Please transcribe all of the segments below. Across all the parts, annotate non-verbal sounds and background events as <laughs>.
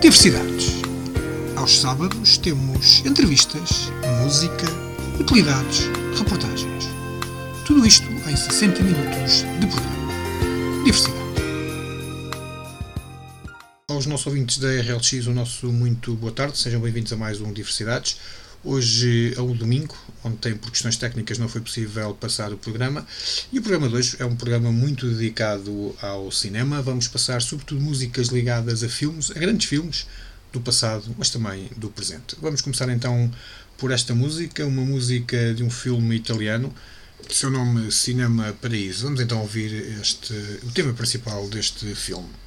Diversidades. Aos sábados temos entrevistas, música, utilidades, reportagens. Tudo isto em 60 minutos de programa. Diversidade. Aos nossos ouvintes da RLX, o nosso muito boa tarde. Sejam bem-vindos a mais um Diversidades. Hoje é o domingo, ontem por questões técnicas não foi possível passar o programa e o programa de hoje é um programa muito dedicado ao cinema. Vamos passar sobretudo músicas ligadas a filmes, a grandes filmes do passado, mas também do presente. Vamos começar então por esta música, uma música de um filme italiano, seu nome Cinema Paraíso. Vamos então ouvir este, o tema principal deste filme.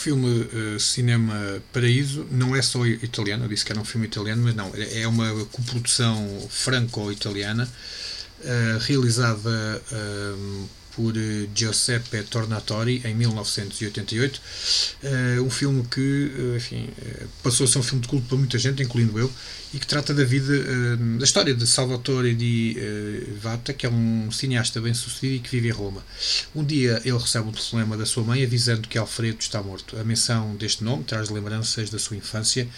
Filme uh, Cinema Paraíso não é só italiano, eu disse que era um filme italiano, mas não, é uma coprodução franco-italiana uh, realizada uh, por Giuseppe Tornatori em 1988. Uh, um filme que uh, enfim, passou a ser um filme de culto para muita gente, incluindo eu, e que trata da vida, da história de Salvatore di Vata, que é um cineasta bem sucedido e que vive em Roma. Um dia ele recebe um telefonema da sua mãe avisando que Alfredo está morto. A menção deste nome traz lembranças da sua infância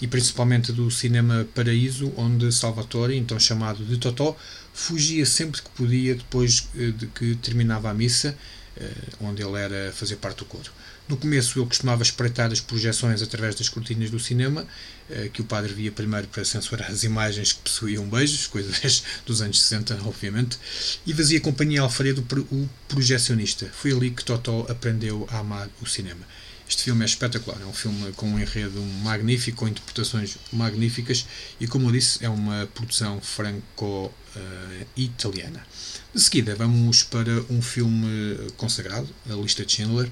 e principalmente do cinema Paraíso, onde Salvatore, então chamado de Totó, fugia sempre que podia depois eh, de que terminava a missa, eh, onde ele era fazer parte do coro. No começo ele costumava espreitar as projeções através das cortinas do cinema, eh, que o padre via primeiro para censurar as imagens que possuíam beijos, coisas <laughs> dos anos 60, obviamente, e fazia companhia a Alfredo, o projecionista. Foi ali que Totó aprendeu a amar o cinema. Este filme é espetacular, é um filme com um enredo magnífico, com interpretações magníficas e, como eu disse, é uma produção franco-italiana. De seguida, vamos para um filme consagrado, A Lista de Schindler.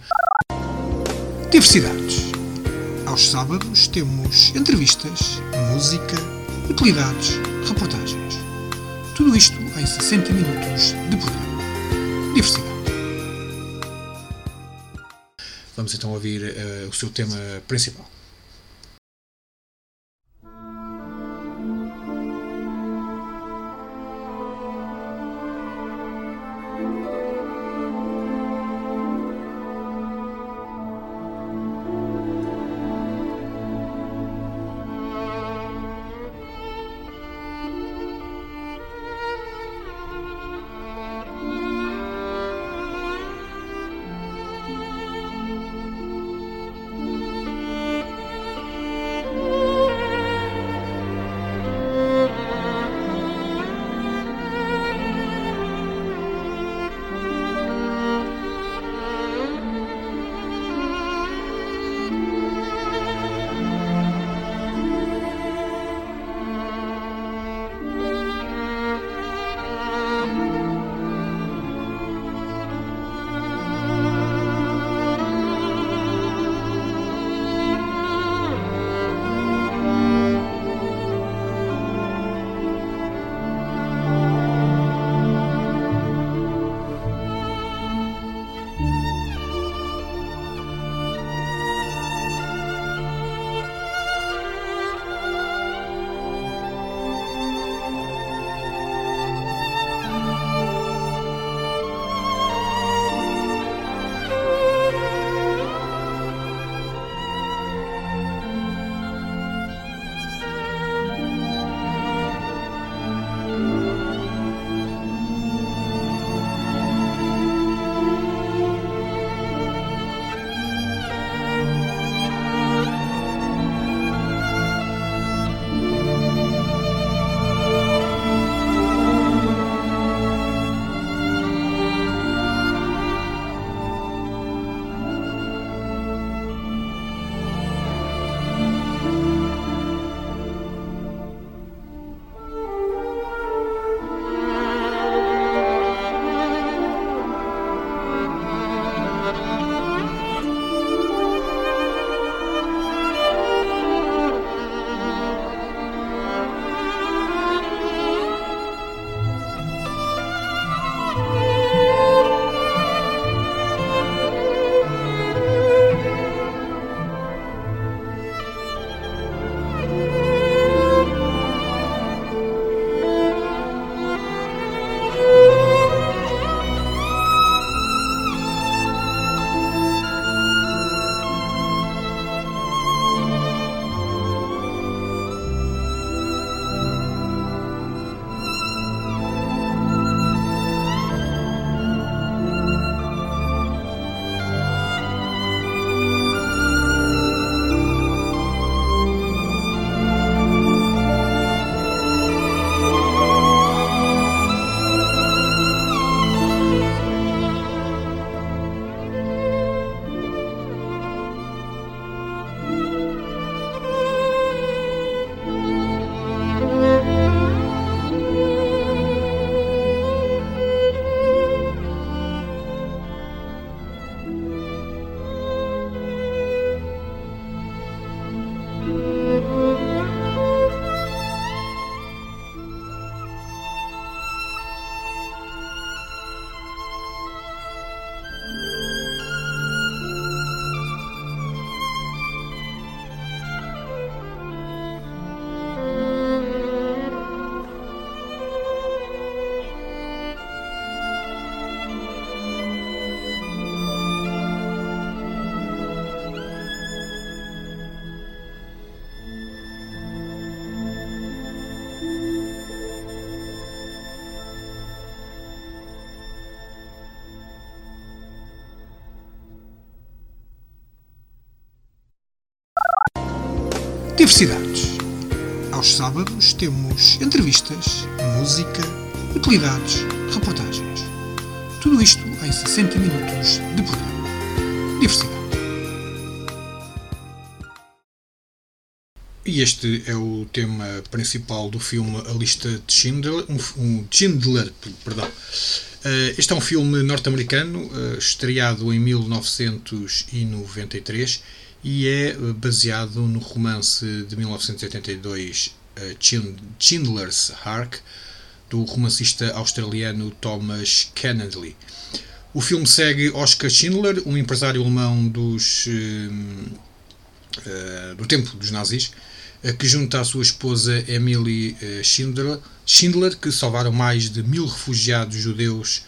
Diversidades. Aos sábados temos entrevistas, música, utilidades, reportagens. Tudo isto em 60 minutos de programa. Diversidade. Vamos então ouvir uh, o seu tema principal. Diversidades. Aos sábados temos entrevistas, música, utilidades, reportagens. Tudo isto em 60 minutos de programa. Diversidade. E este é o tema principal do filme A Lista de Schindler, um, um Schindler, perdão. Uh, este é um filme norte-americano, uh, estreado em 1993 e é eh, baseado no romance de 1982 uh, Schindler's Ark, do romancista australiano Thomas Kennedy. O filme segue Oscar Schindler, um empresário alemão dos, do tempo dos nazis, que junta a sua esposa Emily eh, Schindler, Schindler, que salvaram mais de mil refugiados judeus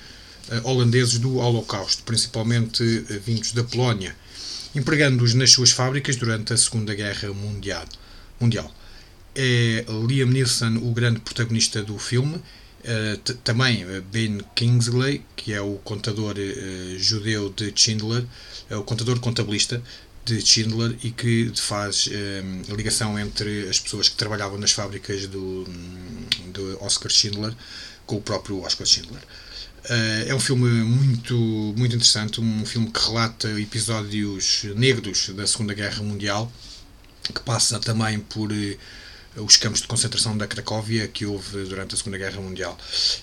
eh, holandeses do Holocausto, principalmente eh, vindos da Polónia, empregando-os nas suas fábricas durante a Segunda Guerra Mundial. É Liam Neeson o grande protagonista do filme, também Ben Kingsley, que é o contador judeu de Schindler, é o contador contabilista, de Schindler e que faz a ligação entre as pessoas que trabalhavam nas fábricas do, do Oscar Schindler com o próprio Oscar Schindler. Uh, é um filme muito, muito interessante, um filme que relata episódios negros da Segunda Guerra Mundial, que passa também por uh, os campos de concentração da Cracóvia que houve durante a Segunda Guerra Mundial.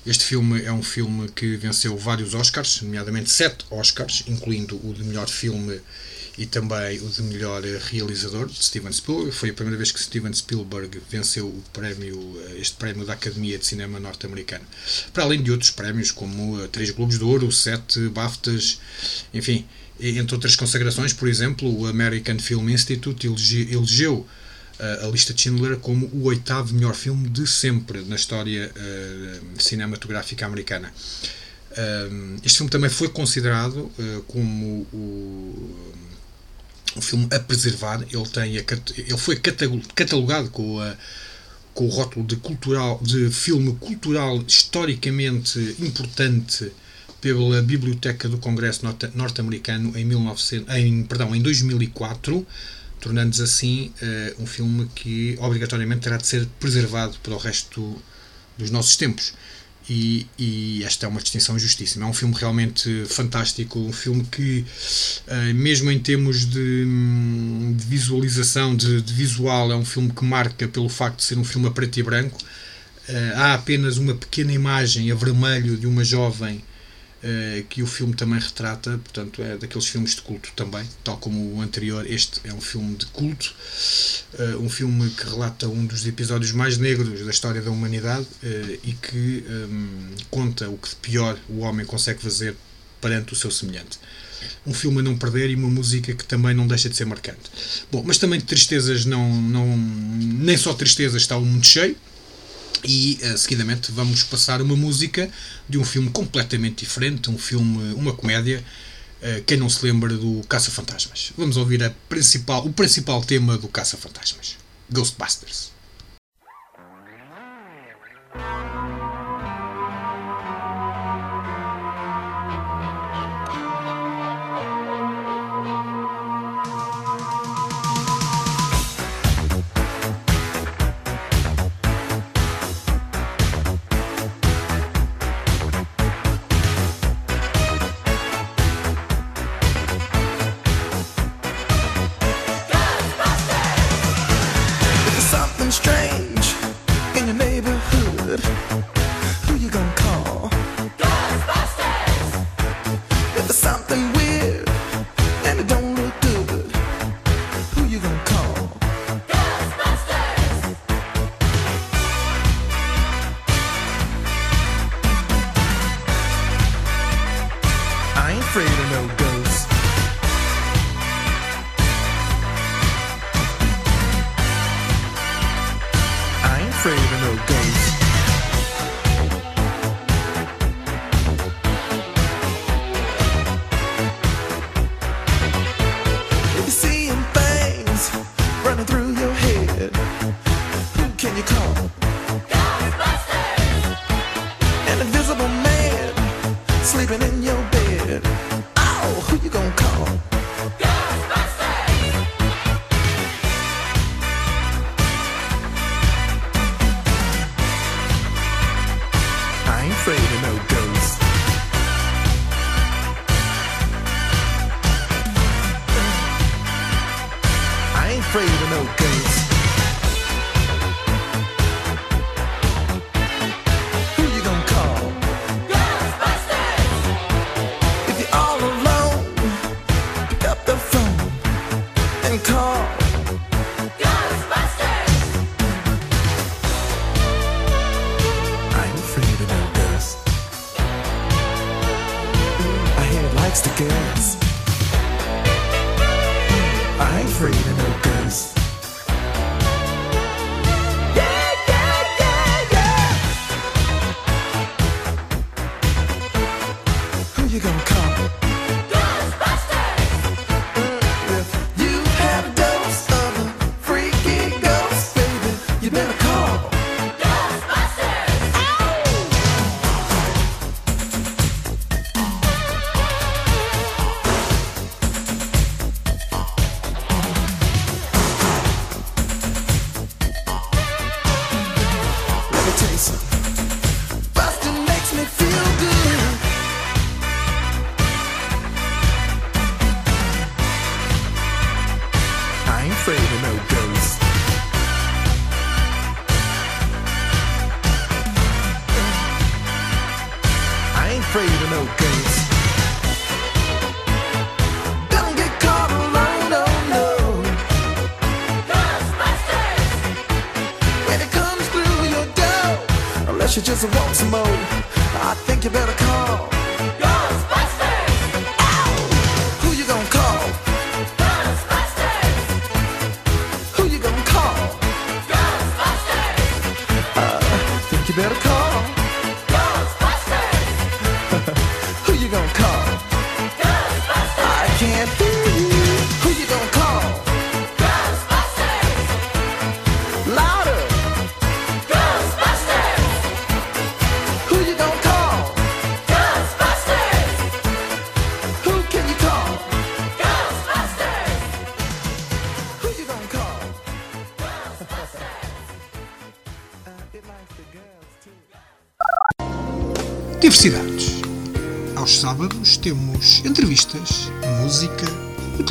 Este filme é um filme que venceu vários Oscars, nomeadamente sete Oscars, incluindo o de melhor filme e também o de melhor realizador de Steven Spielberg. Foi a primeira vez que Steven Spielberg venceu o prémio, eh, este prémio da Academia de Cinema norte-americana. Para além de outros prémios como eh, três Globos de Ouro, sete BAFTAs, enfim, entre outras consagrações, por exemplo, o American Film Institute elegeu eh, a lista de Schindler como o oitavo melhor filme de sempre na história uh, cinematográfica americana. Uh, este filme também foi considerado uh, como o um filme a preservar. Ele, tem a, ele foi catalogado com, a, com o rótulo de, cultural, de filme cultural historicamente importante pela Biblioteca do Congresso norte-americano em, 1900, em, perdão, em 2004, tornando-se assim uh, um filme que obrigatoriamente terá de ser preservado para o resto dos nossos tempos. E, e, esta é uma distinção justíssima. É um filme realmente fantástico, um filme que, uh, mesmo em termos de, de visualização, de, de, visual, é um filme que marca pelo facto de ser um filme a preto e branco. Uh, há apenas uma pequena imagem a vermelho de uma jovem uh, que o filme também retrata, portanto, é daqueles filmes de culto também, tal como o anterior. Este é um filme de culto, um filme que relata um dos episódios mais negros da história da humanidade uh, e que um, conta o que de pior o homem consegue fazer perante o seu semelhante um filme a não perder e uma música que também não deixa de ser marcante. Bom, mas também de tristezas não, não nem só tristezas está o mundo cheio, e uh, seguidamente vamos passar uma música de um filme completamente diferente, um filme, uma comédia. Uh, quem não se lembra do Caça-Fantasmas? Vamos ouvir principal, o principal tema do Caça-Fantasmas: Ghostbusters.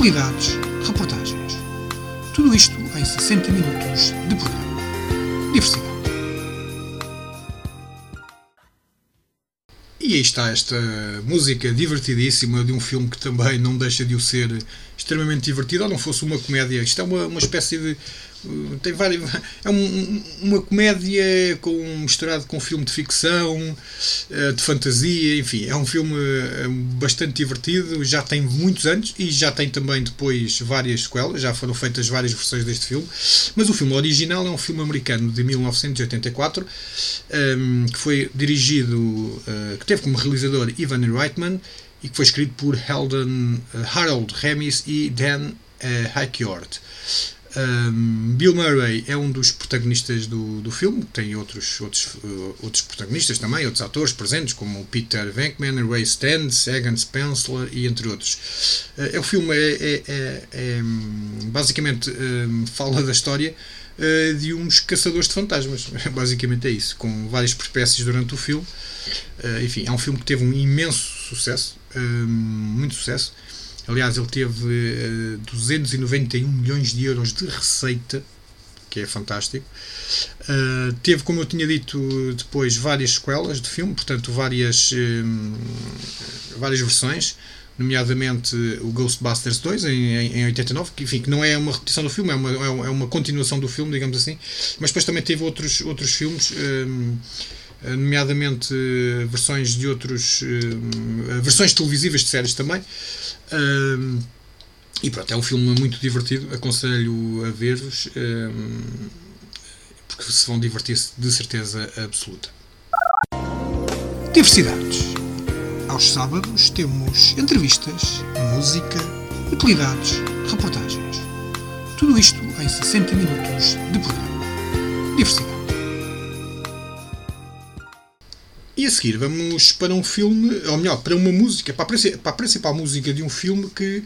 Utilidades, reportagens. Tudo isto em 60 minutos de programa. Diversidade. E aí está esta música divertidíssima de um filme que também não deixa de o ser extremamente divertido, ou não fosse uma comédia. Isto é uma, uma espécie de. uh, Tem várias, <laughs> é um- uma comédia com, misturado com um filme de ficção, uh, de fantasia, enfim, é um filme uh, bastante divertido, já tem muitos anos e já tem também depois várias sequelas, já foram feitas várias versões deste filme, mas o filme original é um filme americano de 1984, um, que foi dirigido, que teve como realizador Ivan Reitman e que foi escrito por Heldon, uh, Harold Ramis e Dan uh, Hackjord. Um, Bill Murray é um dos protagonistas do, do filme, tem outros, outros, uh, outros protagonistas também, outros atores presentes, como Peter Venkman, Ray Stantz, Egan Spencer e entre outros. Uh, o filme é, é- é- é, basicamente hum, <laughs> fala da história uh, de uns caçadores de fantasmas. <laughs> Basicamente é isso, com várias peripécias durante o filme. Enfim, é um filme que teve um imenso sucesso, muito sucesso. Aliás, ele teve uh, 291 milhões de euros de receita, que é fantástico. Uh, teve, como eu tinha dito, depois várias sequelas de filme, portanto, várias, hum, várias versões, nomeadamente o Ghostbusters 2 em, em, em 89, que, enfim, que não é uma repetição do filme, é uma, é é uma continuação do filme, digamos assim, mas depois também teve outros, outros filmes. hum, nomeadamente eh, versões de outros eh, versões televisivas de séries também. E pronto, é um filme muito divertido aconselho a ver-vos porque se vão divertir-se de certeza absoluta. Diversidades. Aos sábados temos entrevistas, música, utilidades, reportagens. Tudo isto em 60 minutos de programa. Diversidade E a seguir vamos para um filme, ou melhor, para uma música, para a, para a principal música de um filme que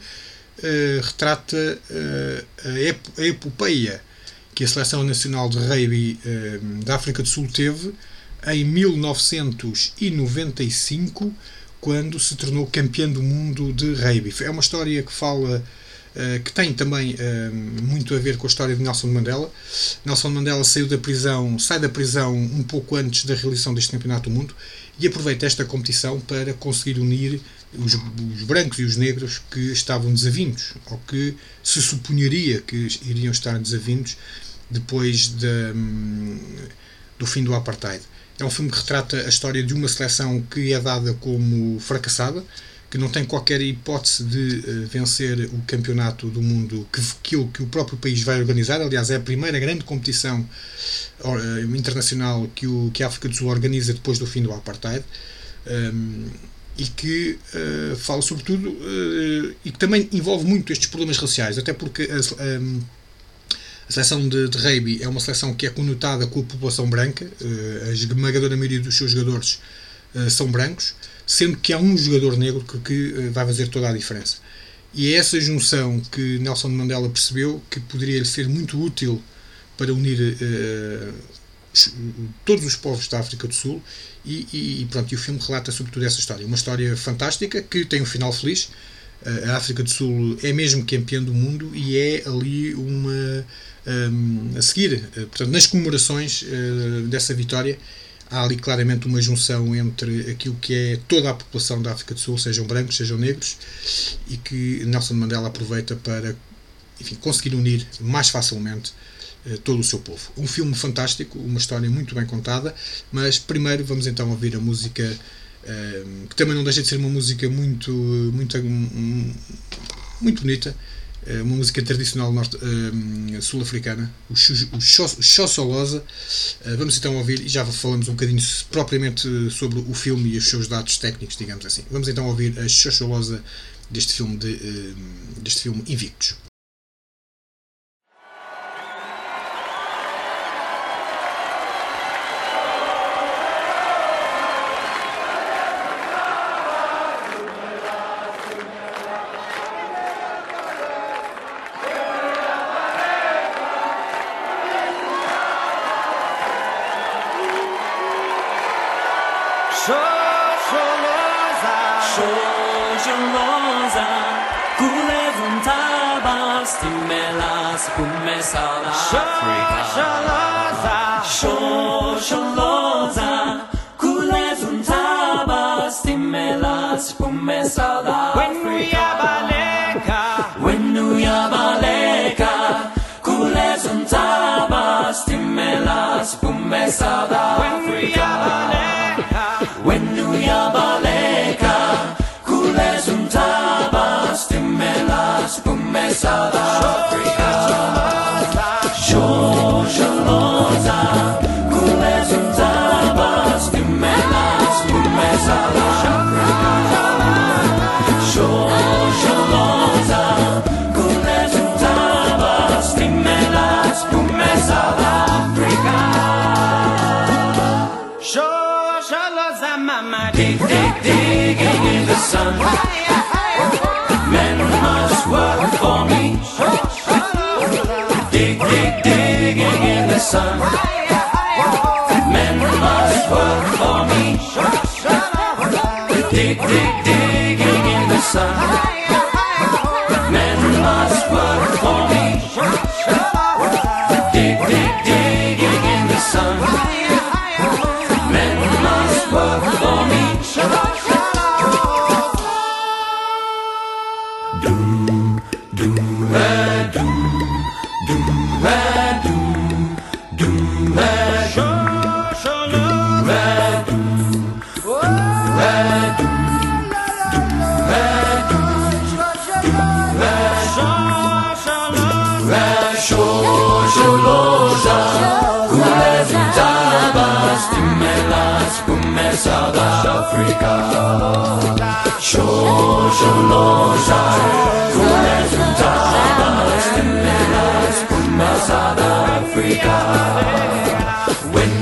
eh, retrata eh, a, ep a epopeia que a Seleção Nacional de Rugby eh, da África do Sul teve em 1995, quando se tornou campeão do mundo de rugby. É uma história que fala que tem também eh, muito a ver com a história de Nelson Mandela. Nelson Mandela saiu da prisão, sai da prisão um pouco antes da realização deste Campeonato do Mundo e aproveita esta competição para conseguir unir os, os brancos e os negros que estavam desavindos, ou que se supunharia que iriam estar desavindos depois da, hum, do fim do apartheid. É um filme que retrata a história de uma seleção que é dada como fracassada, que não tem qualquer hipótese de uh, vencer o campeonato do mundo que, que, que, o próprio país vai organizar. Aliás, é a primeira grande competição uh, internacional que, o, que a África do Sul organiza depois do fim do apartheid. Um, e que uh, fala sobretudo e que também envolve muito estes problemas raciais, até porque a, um, a seleção de, de rugby é uma seleção que é conotada com a população branca, a esmagadora maioria dos seus jogadores são brancos, sendo que há um jogador negro que, que eh, vai fazer toda a diferença. E é essa junção que Nelson Mandela percebeu que poderia ser muito útil para unir uh, todos os povos da África do Sul e, e, pronto, e o filme relata sobretudo essa história. Uma história fantástica que tem um final feliz. A África do Sul é mesmo campeã do mundo e é ali uma. Um, a seguir, portanto, nas comemorações dessa vitória, há ali claramente uma junção entre aquilo que é toda a população da África do Sul, sejam brancos, sejam negros, e que Nelson Mandela aproveita para enfim, conseguir unir mais facilmente eh, todo o seu povo. Um filme fantástico, uma história muito bem contada, mas primeiro vamos então ouvir a música eh, que também não deixa de ser uma música muito, muito, muito bonita, uma música tradicional uh, sul-africana, o Xoxolosa. Uh, vamos então ouvir e já falamos um bocadinho propriamente sobre o filme e os seus dados técnicos, digamos assim. Vamos então ouvir a Xoxolosa deste filme, de, uh, deste filme Invictus. Men must work for me. Dig, dig, digging in the sun.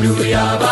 လူပြပါ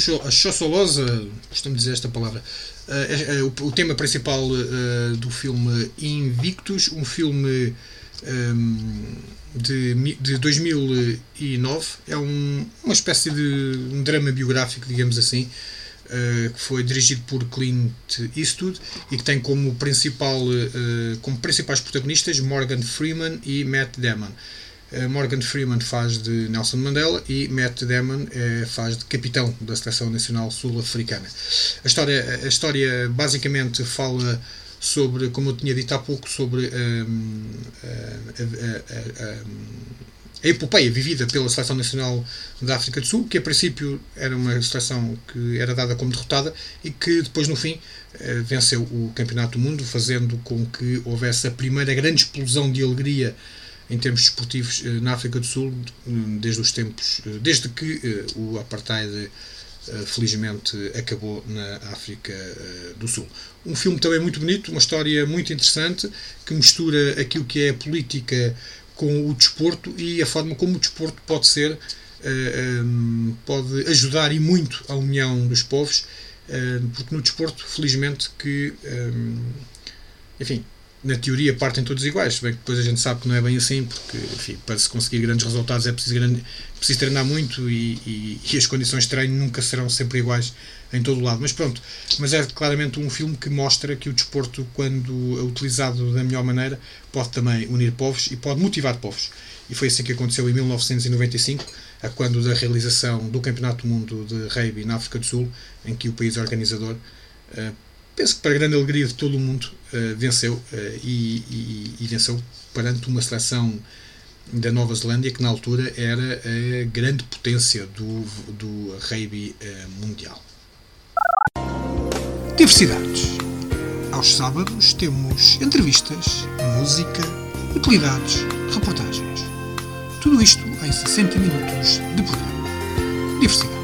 foi a chossolosa, costumo dizer esta palavra, uh, uh, o, o, tema principal uh, do filme Invictus, um filme um, de, de 2009. É um, uma espécie de um drama biográfico, digamos assim, que foi dirigido por Clint Eastwood e que tem como, principal, como principais protagonistas Morgan Freeman e Matt Damon. Eh, Morgan Freeman faz de Nelson Mandela e Matt Damon eh, faz de capitão da Seleção Nacional Sul-Africana. A história, a história basicamente fala sobre, como eu tinha dito há pouco, sobre um, a, a, a, a epopeia vivida pela Seleção Nacional da África do Sul, que a princípio era uma seleção que era dada como derrotada e que depois, no fim, eh, venceu o Campeonato do Mundo, fazendo com que houvesse a primeira grande explosão de alegria em termos desportivos eh, na África do Sul desde os tempos, eh, desde que eh, o apartheid felizmente acabou na África do Sul. Um filme também muito bonito, uma história muito interessante que mistura aquilo que é a política com o desporto e a forma como o desporto pode ser pode ajudar e muito a união dos povos porque no desporto felizmente que enfim na teoria partem todos iguais, bem que depois a gente sabe que não é bem assim, porque enfim, para se conseguir grandes resultados é preciso, grande, preciso treinar muito e, e, e, as condições de treino nunca serão sempre iguais em todo o lado. Mas pronto, mas é claramente um filme que mostra que o desporto, quando é utilizado da melhor maneira, pode também unir povos e pode motivar povos. E foi assim que aconteceu em 1995, a quando da realização do Campeonato do Mundo de Rugby na África do Sul, em que o país organizador uh, penso que para grande alegria de todo o mundo, uh, venceu uh, e, e, e, venceu perante uma seleção da Nova Zelândia que na altura era a grande potência do, do rugby uh, mundial. Diversidades. Aos sábados temos entrevistas, música, utilidades, reportagens. Tudo isto em 60 minutos de programa. Diversidade.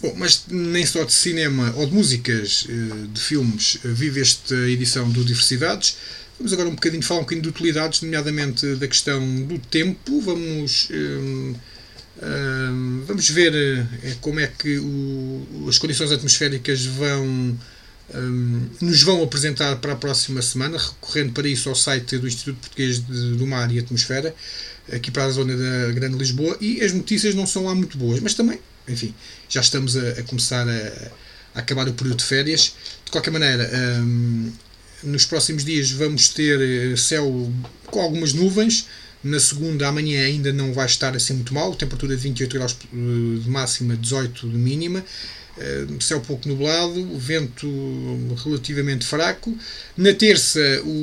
Bom, mas nem só de cinema ou de músicas eh, de filmes eh, vive esta edição do Diversidades. Vamos agora um bocadinho falar um bocadinho de utilidades, nomeadamente da questão do tempo. Vamos, um, um, vamos ver como é que o, as condições atmosféricas vão um, nos vão apresentar para a próxima semana, recorrendo para isso ao site do Instituto Português de, do Mar e Atmosfera, aqui para a zona da Grande Lisboa, e as notícias não são lá muito boas, mas também enfim, já estamos a, a começar a, a, acabar o período de férias. De qualquer maneira, um, nos próximos dias vamos ter eh, céu com algumas nuvens. Na segunda, amanhã ainda não vai estar assim muito mal, temperatura de 28 graus eh, de máxima, 18 de mínima. Eh, céu pouco nublado, vento relativamente fraco. Na terça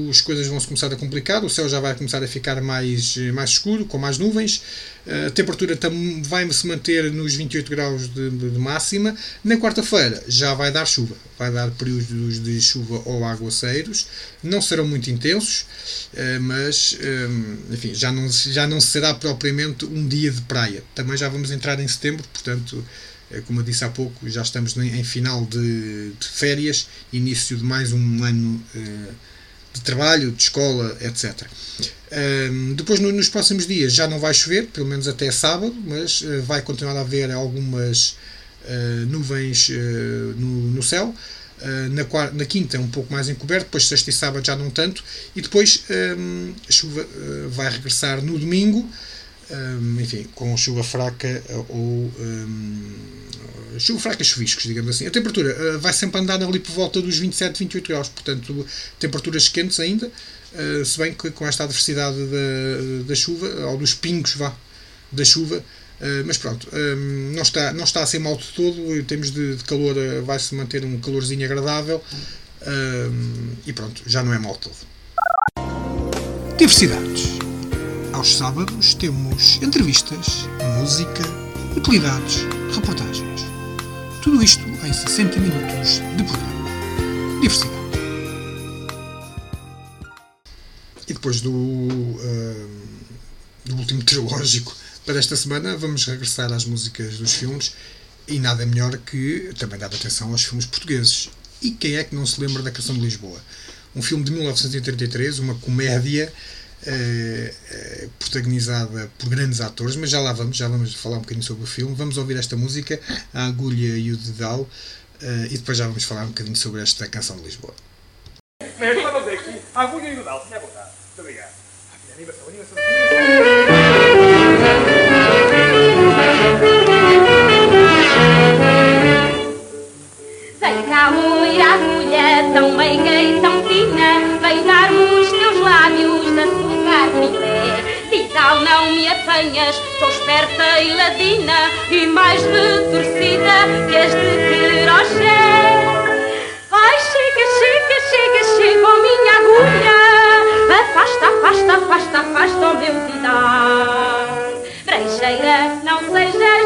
as coisas vão se começar a complicar, o céu já vai começar a ficar mais, mais escuro, com mais nuvens. Eh, a temperatura vai se manter nos 28 graus de, de, de máxima. Na quarta-feira já vai dar chuva, vai dar períodos de chuva ou aguaceiros. Não serão muito intensos, eh, mas enfim, já não, já não será propriamente um dia de praia. Também já vamos entrar em setembro, portanto como eu disse há pouco, já estamos em final de, de férias, início de mais um ano eh, de trabalho, de escola, etc. depois, nos próximos dias, já não vai chover, pelo menos até sábado, mas eh, vai continuar a haver algumas eh, nuvens no, céu. na, na, quinta um pouco mais encoberto, depois sexta e sábado já não tanto, e depois a chuva vai regressar no domingo, um, enfim, com chuva fraca ou um, chuva fraca e chuviscos, digamos assim. A temperatura uh, vai sempre andar ali por volta dos 27, 28 graus, portanto, temperaturas quentes ainda, uh, se bem que com esta adversidade da, da chuva, ou dos pingos, vá, da chuva, mas pronto, não, está, não está a ser mal de todo, em termos de, de calor, vai-se manter um calorzinho agradável, e pronto, já não é mal de todo. Diversidades aos sábados temos entrevistas, música, utilidades, reportagens. Tudo isto em 60 minutos de programa. Diversidade. E depois do, uh, do último trilógico para esta semana, vamos regressar às músicas dos filmes E nada melhor que também dar atenção aos filmes portugueses. E quem é que não se lembra da Canção de Lisboa? Um filme de 1933, uma comédia eh, eh, protagonizada por grandes atores, mas já lá vamos, já vamos falar um bocadinho sobre o filme. Vamos ouvir esta música, A Agulha e o Dedal, eh, e depois já vamos falar um bocadinho sobre esta Canção de Lisboa. Mas eu aqui, a agulha e o dedal, tinha vontade. Muito obrigado. Animação, animação. Vem cá, loira agulha, tão meiga e tão fina, vem dar-me lábios de açúcar filé. Tidal, não me apanhas, sou esperta e ladina, e mais retorcida que de crochê. Ai, chega, chega, chega, chega, oh minha agulha, afasta, afasta, afasta, afasta o meu tidal. Brecheira, não sejas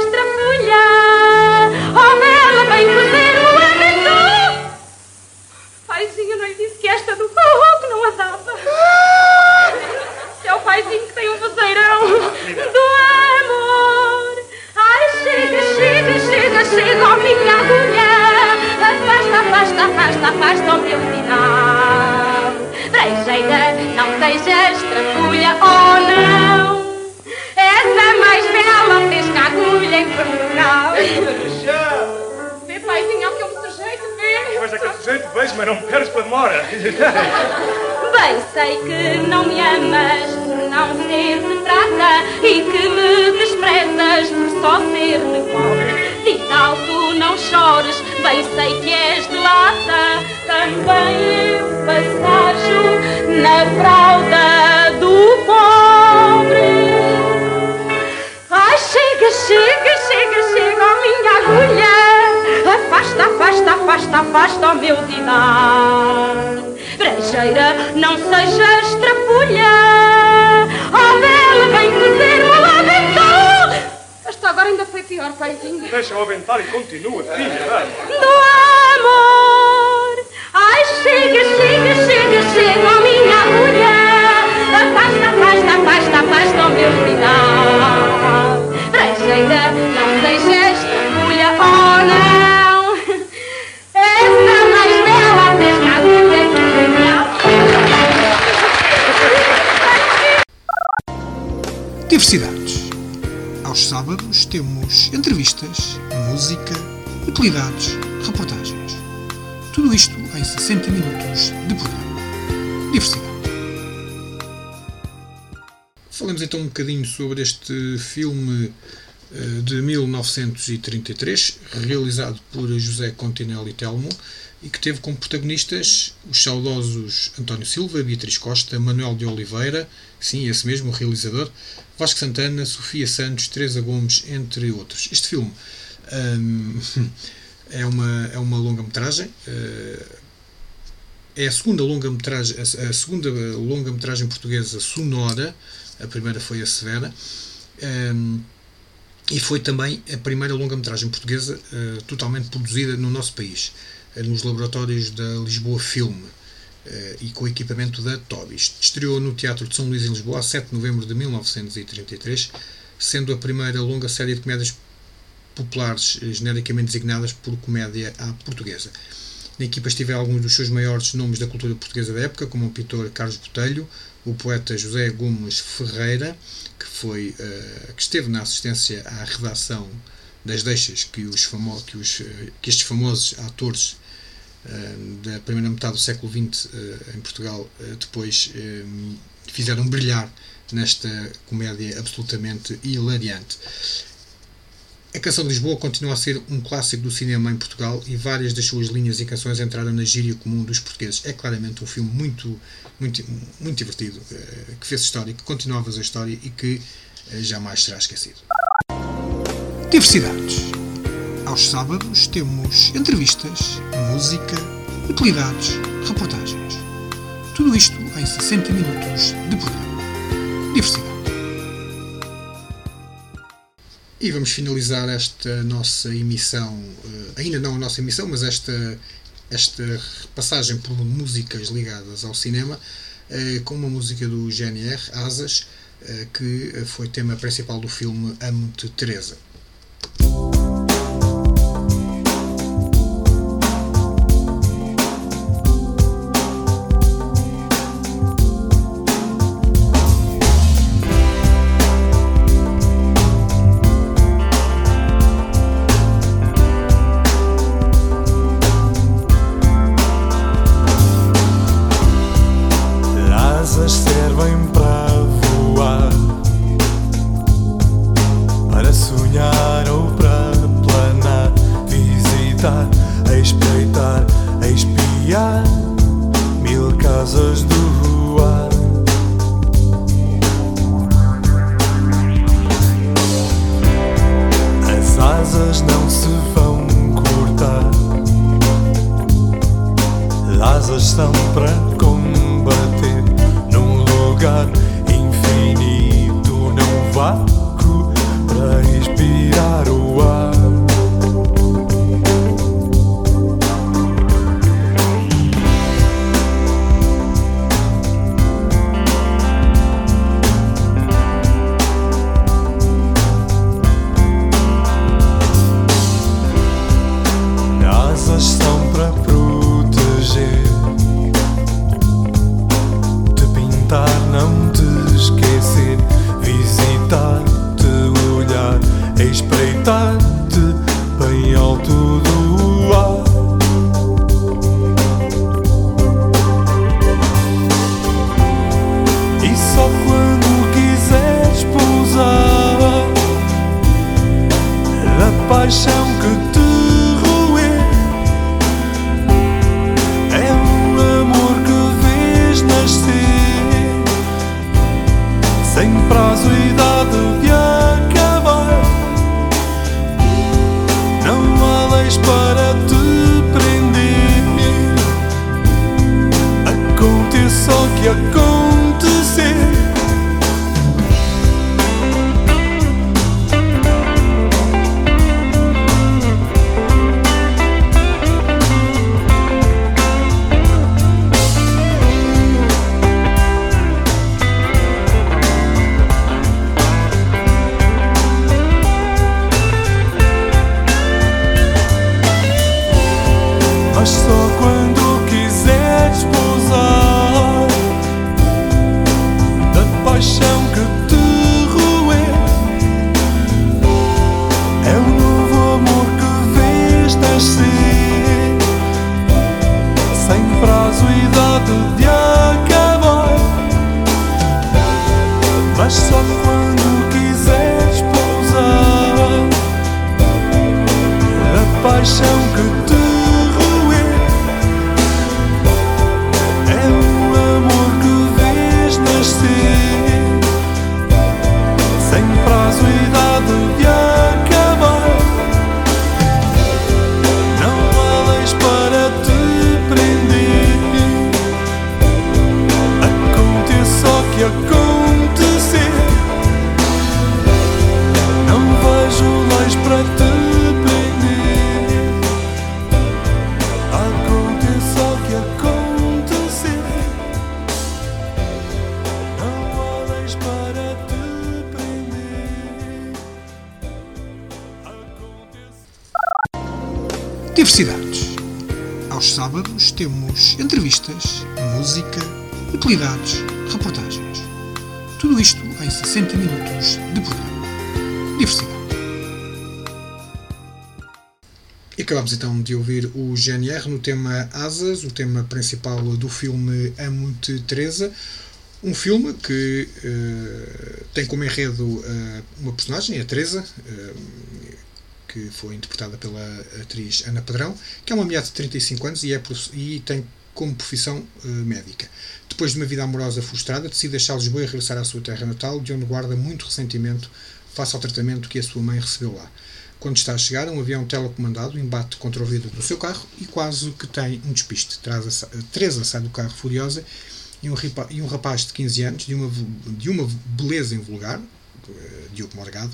afasta o meu final. Brejeira, não sejas trafulha, oh não. Essa mais bela fez que agulha em Portugal. Vê, paizinho, ao que eu me sujeito, vê. Pois é que esse jeito vejo, mas não me perdes pela demora. Bem sei que não me amas por não ser de prata e que me desprezas por só ser de cobre. De tal tu não chores, bem sei que és de lata, também eu passajo na fralda do pobre. Ai, chega, chega, chega, chega, oh minha agulha. Afasta, afasta, afasta, afasta o meu didar. Brejeira, não sejas trapulha. Oh, bela, vem. Esta agora ainda foi pior, paizinho. Deixa o avental e continua, filha, vai. Do amor. Ai, chega, chega, chega, chega, oh minha agulha. Afasta, afasta, afasta, afasta o meu final. Brejeira, não sejas trapulha, oh não. Essa mais bela fez que a agulha em Portugal. Diversidades. Aos sábados temos entrevistas, música, utilidades, reportagens. Tudo isto em 60 minutos de programa. Diversidade. Falamos então um bocadinho sobre este filme eh, de 1933, realizado por José Continelli Telmo, e que teve como protagonistas os saudosos António Silva, Beatriz Costa, Manuel de Oliveira, sim, esse mesmo, o realizador, Vasco Santana, Sofia Santos, Teresa Gomes, entre outros. Este filme hum, <laughs> é uma, é uma longa-metragem, eh, é a segunda longa-metragem, a, segunda longa-metragem portuguesa sonora, a primeira foi a Severa, hum, e foi também a primeira longa-metragem portuguesa eh, totalmente produzida no nosso país, eh, nos laboratórios da Lisboa Filme e com equipamento da Tobis. Estreou no Teatro de São Luís em Lisboa a 7 de novembro de 1933, sendo a primeira longa série de comédias populares eh, genericamente designadas por comédia à portuguesa. Na equipa estiveram alguns dos seus maiores nomes da cultura portuguesa da época, como o pintor Carlos Botelho, o poeta José Gomes Ferreira, que, foi, eh, que esteve na assistência à redação das deixas que, os famo que, os, eh, que estes famosos atores eh, da primeira metade do século XX eh, em Portugal eh, depois eh, fizeram brilhar nesta comédia absolutamente hilariante. A Canção de Lisboa continua a ser um clássico do cinema em Portugal e várias das suas linhas e canções entraram na gíria comum dos portugueses. É claramente um filme muito, muito, muito divertido, eh, que fez história, que continua a fazer história e que jamais será esquecido. Diversidades. Aos sábados temos entrevistas, música, utilidades, reportagens. Tudo isto em 60 minutos de programa. Diversidade. E vamos finalizar esta nossa emissão, eh, ainda não a nossa emissão, mas esta, esta passagem por músicas ligadas ao cinema, eh, com uma música do GNR, Asas, eh, que foi tema principal do filme Amo-te Teresa. closely de ouvir o GNR no tema Asas, o tema principal do filme Amo-te Teresa. Um filme que eh, tem como enredo eh, uma personagem, a Teresa, eh, que foi interpretada pela atriz Ana Padrão, que é uma mulher de 35 anos e, é, e tem como profissão médica. Depois de uma vida amorosa frustrada, decide deixar Lisboa e regressar à sua terra natal, de onde guarda muito ressentimento face ao tratamento que a sua mãe recebeu lá. Quando está a chegar, um avião telecomandado embate contra o vidro do seu carro e quase que tem um despiste. Traz a sa- Teresa sai do carro furiosa e um, e um rapaz de 15 anos, de uma, de uma beleza invulgar, eh, Diogo Morgado,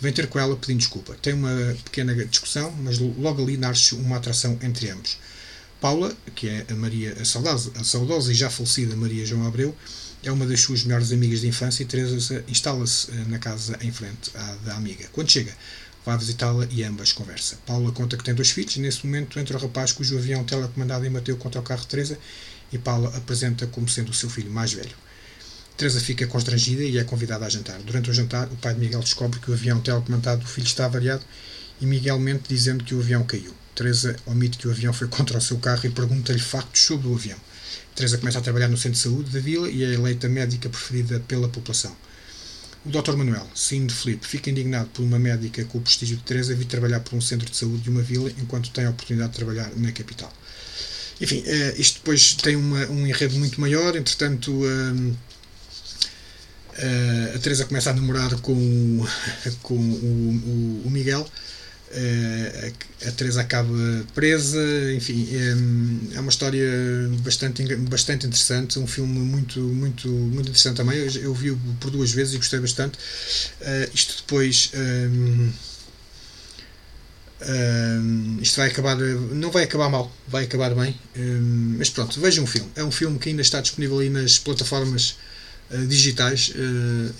vem ter com ela pedindo desculpa. Tem uma pequena discussão, mas logo ali nasce uma atração entre ambos. Paula, que é a Maria, a saudosa, a saudosa e já falecida Maria João Abreu, é uma das suas melhores amigas de infância e Teresa instala-se eh, na casa em frente à da amiga. Quando chega, vai visitá-la e ambas conversam. Paula conta que tem dois filhos nesse momento entra o rapaz cujo avião telecomandado embateu contra o carro de Teresa e Paula apresenta como sendo o seu filho mais velho. Teresa fica constrangida e é convidada a jantar. Durante o jantar, o pai de Miguel descobre que o avião telecomandado do filho está avariado e Miguel mente dizendo que o avião caiu. Teresa omite que o avião foi contra o seu carro e pergunta-lhe factos sobre o avião. Teresa começa a trabalhar no centro de saúde da vila e é eleita médica preferida pela população. O Dr. Manuel, Cine de Filipe, fica indignado por uma médica com o prestígio de Teresa vir trabalhar por um centro de saúde de uma vila enquanto tem a oportunidade de trabalhar na capital. Enfim, eh, isto depois tem uma- um enredo muito maior, entretanto. eh, a Teresa começa a namorar com, <laughs> com o, o- o Miguel, a, a Teresa acaba presa, enfim, é, é uma história bastante, bastante interessante, um filme muito, muito, muito interessante também. Eu, eu vi por duas vezes e gostei bastante. Uh, isto depois. Um, isto vai acabar, não vai acabar mal, vai acabar bem, mas pronto, vejam um filme. É um filme que ainda está disponível aí nas plataformas digitais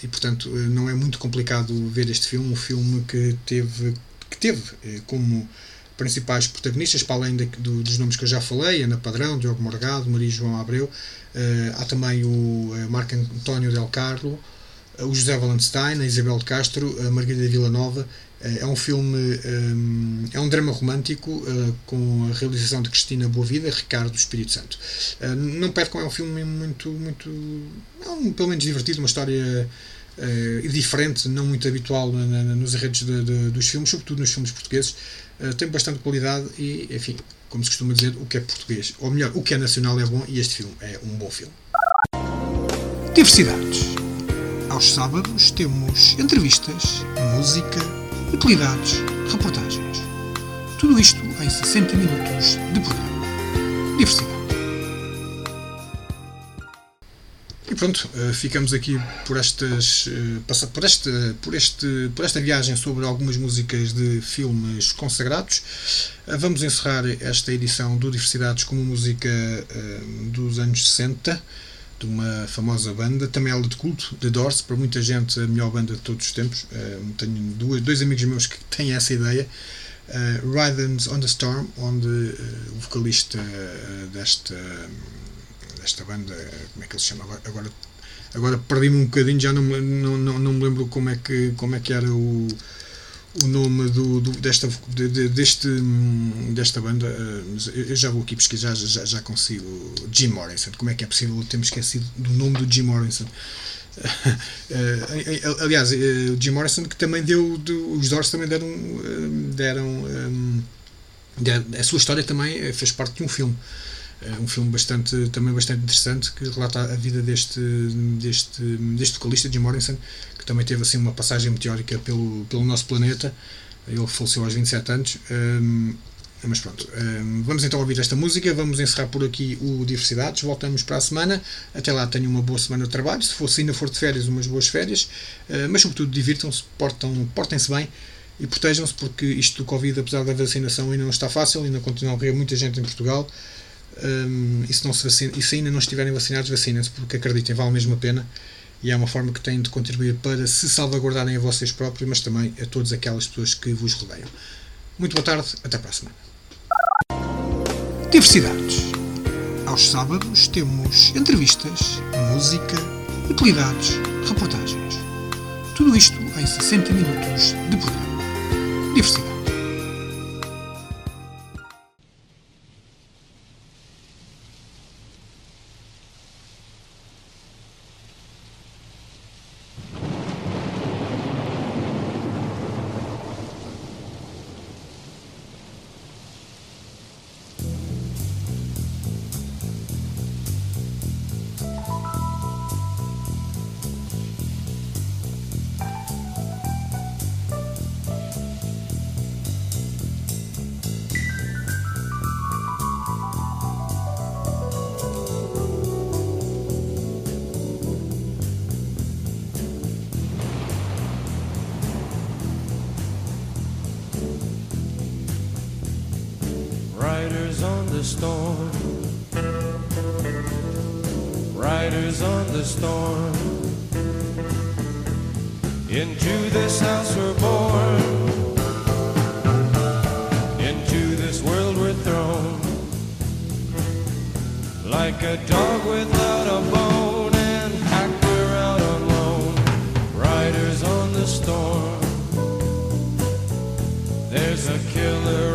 e, portanto, não é muito complicado ver este filme. Um filme que teve que teve eh, como principais protagonistas, para além de, do, dos nomes que eu já falei, Ana Padrão, Diogo Morgado, Maria João Abreu, uh, há também o uh, Marco António Del Carlo, o José Valenstein, a Isabel de Castro, a Margarida Villanova. é um filme, é um drama romântico com a realização de Cristina Boavida, Ricardo Espírito Santo. não percam, é um filme muito, muito, é um, pelo menos divertido, uma história uh, diferente, não muito habitual na, na, nos arredos de, de, dos filmes, sobretudo nos filmes portugueses. Uh, tem bastante qualidade e, enfim, como se costuma dizer, o que é português, ou melhor, o que é nacional é bom e este filme é um bom filme. Diversidades. Aos sábados temos entrevistas, música, utilidades, reportagens. Tudo isto em 60 minutos de programa. Diversidade. E pronto, eh, ficamos aqui por estas eh, por esta, por este por esta viagem sobre algumas músicas de filmes consagrados. Eh, vamos encerrar esta edição do Diversidades com uma música dos anos 60 de uma famosa banda, também ela de culto, The Doors, para muita gente a melhor banda de todos os tempos. Tenho dois, dois amigos meus que têm essa ideia. Uh, on the Storm, onde o vocalista desta esta banda, como é que ele se chama agora? Agora, agora perdi-me um bocadinho, já não, não, não, não me lembro como é que, como é que era o, o nome do, do desta, de, de, deste, desta banda, mas eu já vou aqui pesquisar, já, já consigo. Jim Morrison, como é que é possível ter esquecido do nome do Jim Morrison? <laughs> aliás, o Jim Morrison que também deu, os Doors também deram, deram, deram a sua história também fez parte de um filme é um filme bastante, também bastante interessante que relata a vida deste, deste, deste vocalista, Jim Morrison, que também teve assim uma passagem meteórica pelo, pelo nosso planeta. Ele faleceu aos 27 anos. Um, mas pronto, um, vamos então ouvir esta música. Vamos encerrar por aqui o Diversidades. Voltamos para a semana. Até lá tenham uma boa semana de trabalho. Se for, ainda for de férias, umas boas férias. Uh, mas sobretudo divirtam-se, portem-se bem e protejam-se, porque isto do Covid, apesar da vacinação, ainda não está fácil, ainda continua a morrer muita gente em Portugal. Um, e, se não se vacina, e se ainda não estiverem vacinados, vacinem-se, porque acreditem, vale mesmo a pena e é uma forma que têm de contribuir para se salvaguardarem a vocês próprios, mas também a todas aquelas pessoas que vos rodeiam. Muito boa tarde, até para a semana. Diversidades. Aos sábados temos entrevistas, música, utilidades, reportagens. Tudo isto em 60 minutos de programa. Diversidade. The storm. Riders on the storm. Into this house we're born. Into this world we're thrown. Like a dog without a bone and packed we're out alone. Riders on the storm. There's a killer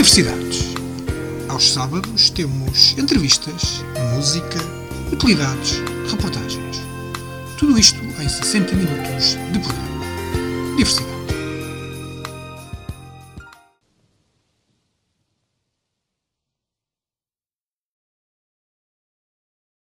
Diversidades. Aos sábados temos entrevistas, música, utilidades, reportagens. Tudo isto em 60 minutos de programa. Diversidade.